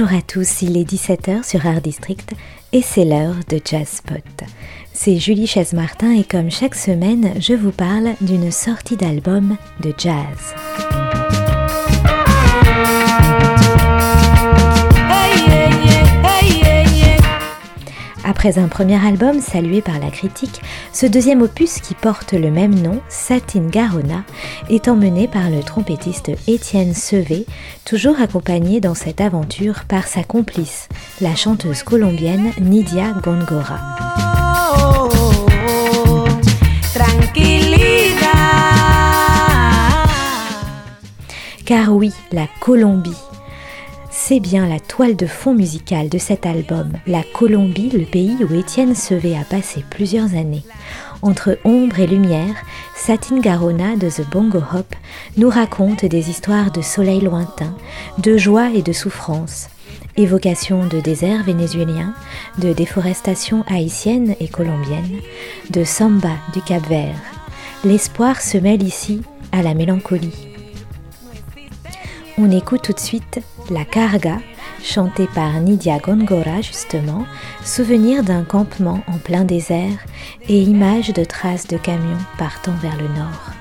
Bonjour à tous, il est 17h sur Art District et c'est l'heure de Jazz Spot. C'est Julie Chaise-Martin et comme chaque semaine, je vous parle d'une sortie d'album de jazz. Après un premier album salué par la critique, ce deuxième opus qui porte le même nom, Satin Garona, est emmené par le trompettiste Étienne Sevé, toujours accompagné dans cette aventure par sa complice, la chanteuse colombienne Nidia Gongora. Car oui, la Colombie c'est bien la toile de fond musicale de cet album, la Colombie, le pays où Étienne Sevé a passé plusieurs années. Entre ombre et lumière, Satin Garona de The Bongo Hop nous raconte des histoires de soleil lointain, de joie et de souffrance, évocation de désert vénézuélien, de déforestation haïtienne et colombienne, de samba du Cap-Vert. L'espoir se mêle ici à la mélancolie. On écoute tout de suite La Carga, chantée par Nidia Gongora justement, souvenir d'un campement en plein désert et image de traces de camions partant vers le nord.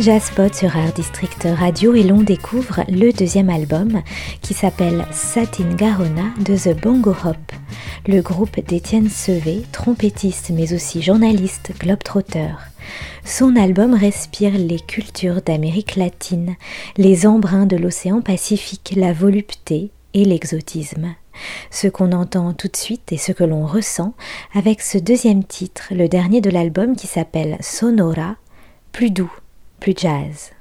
Jazzpot sur Art District Radio et l'on découvre le deuxième album qui s'appelle Satin Garona de The Bongo Hop, le groupe d'Étienne Sevé, trompettiste mais aussi journaliste globetrotter. Son album respire les cultures d'Amérique latine, les embruns de l'océan Pacifique, la volupté et l'exotisme. Ce qu'on entend tout de suite et ce que l'on ressent avec ce deuxième titre, le dernier de l'album qui s'appelle Sonora, plus doux, plus jazz.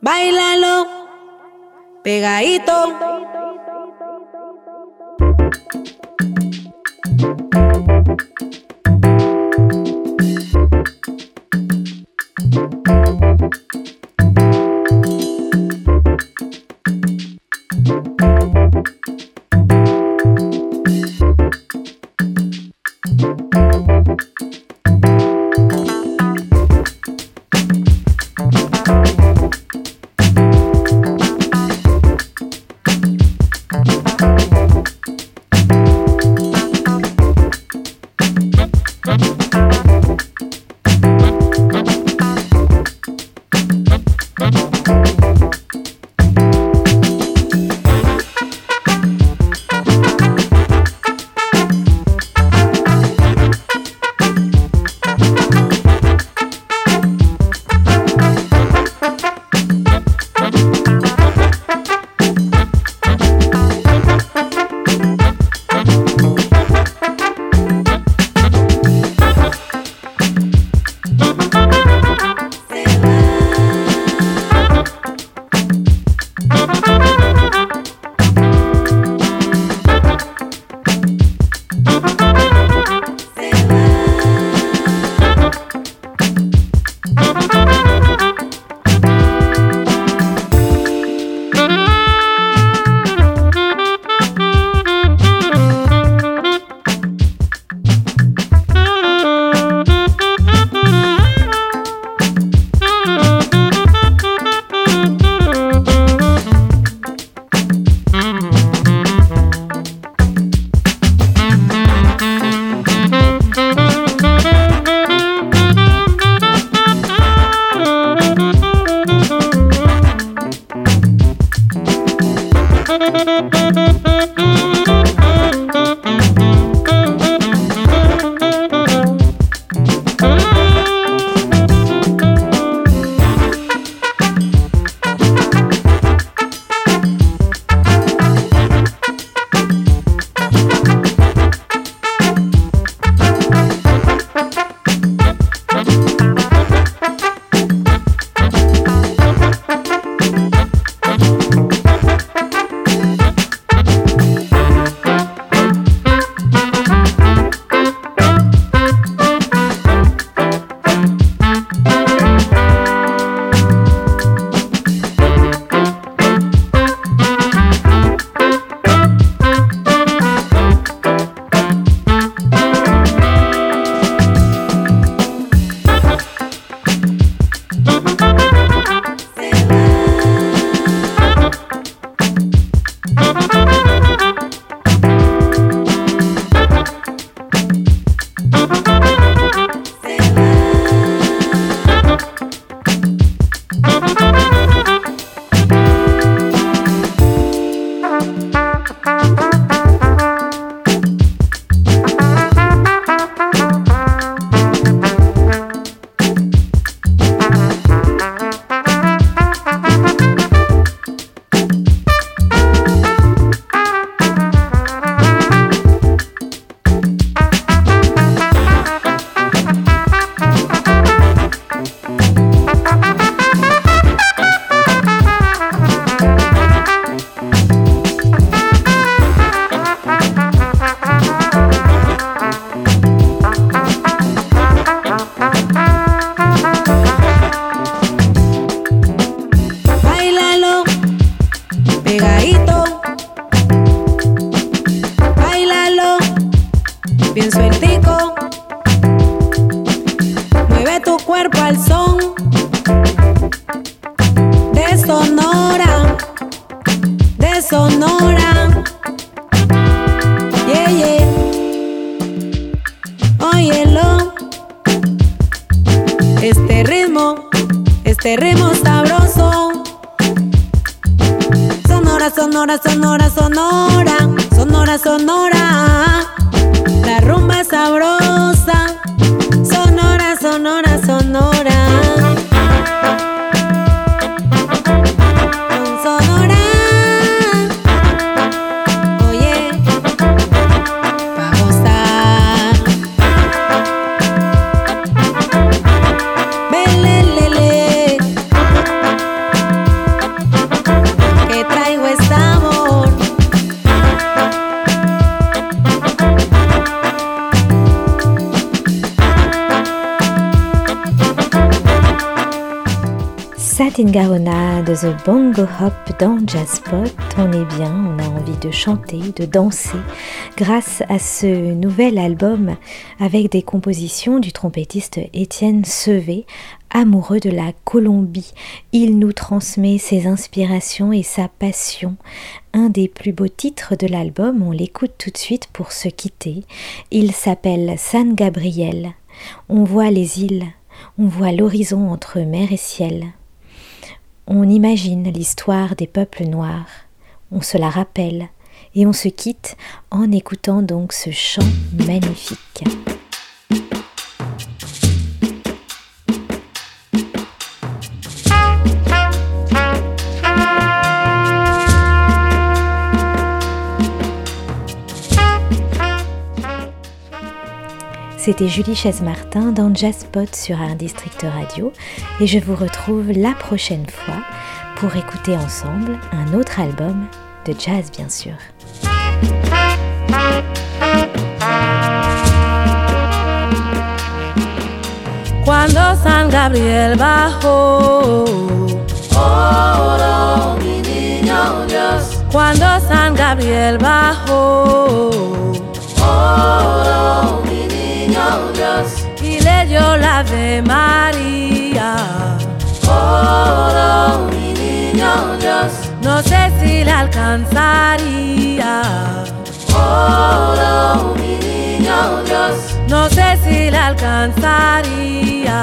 Bailalo, pegadito. sonora. The Bongo Hop dans Jazzpot. On est bien, on a envie de chanter, de danser grâce à ce nouvel album avec des compositions du trompettiste Étienne Sevé, amoureux de la Colombie. Il nous transmet ses inspirations et sa passion. Un des plus beaux titres de l'album, on l'écoute tout de suite pour se quitter. Il s'appelle San Gabriel. On voit les îles, on voit l'horizon entre mer et ciel. On imagine l'histoire des peuples noirs, on se la rappelle, et on se quitte en écoutant donc ce chant magnifique. C'était Julie Chaise-Martin dans Jazzpot sur Art District Radio et je vous retrouve la prochaine fois pour écouter ensemble un autre album de jazz bien sûr. Dio la Ave María. Oh, mi niño Dios, no sé si le alcanzaría. Oh, mi niño Dios, no sé si le alcanzaría.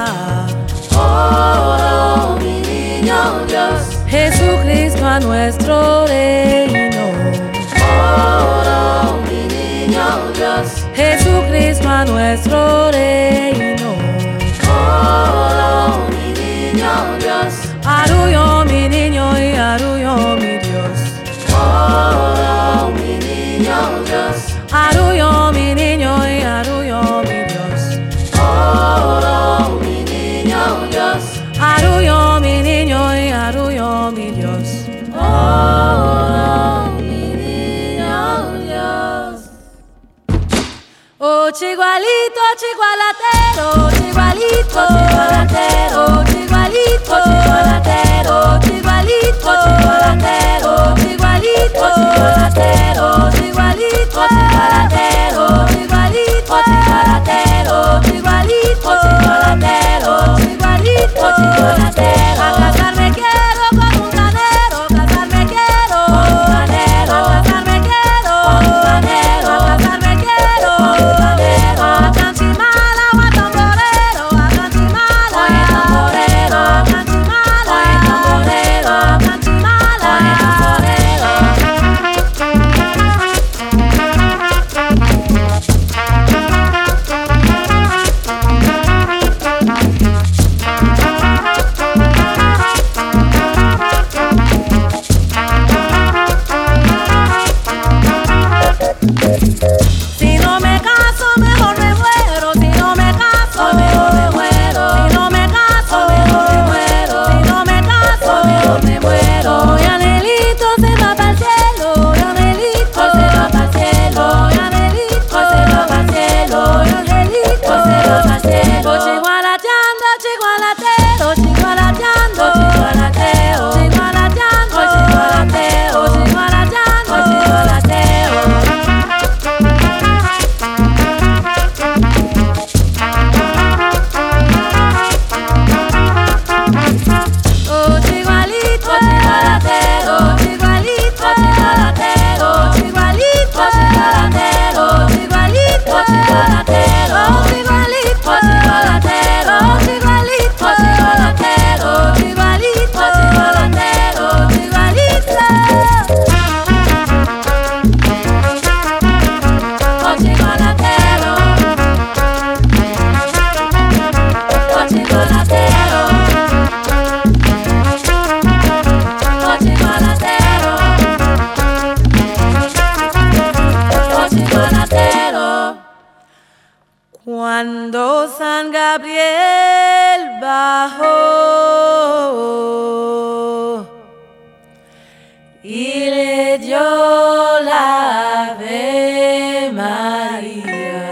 Oh, mi niño Dios, Jesucristo a nuestro reino. Oh, mi niño Dios. Jesucristo a nuestro reino. Mi niño Dios. Mi niño y mi Dios. Mi niño Dios. Mi niño y mi Dios. Mi niño Dios. Mi niño y arullo mi Dios. Oh, chigualito, chigualatero, chigualatero, palito, le dio la Ave María,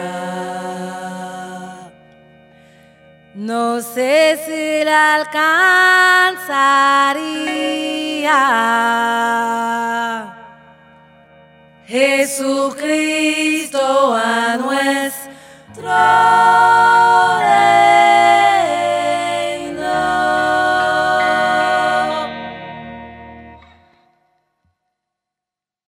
no sé si la alcanzaría. Jesucristo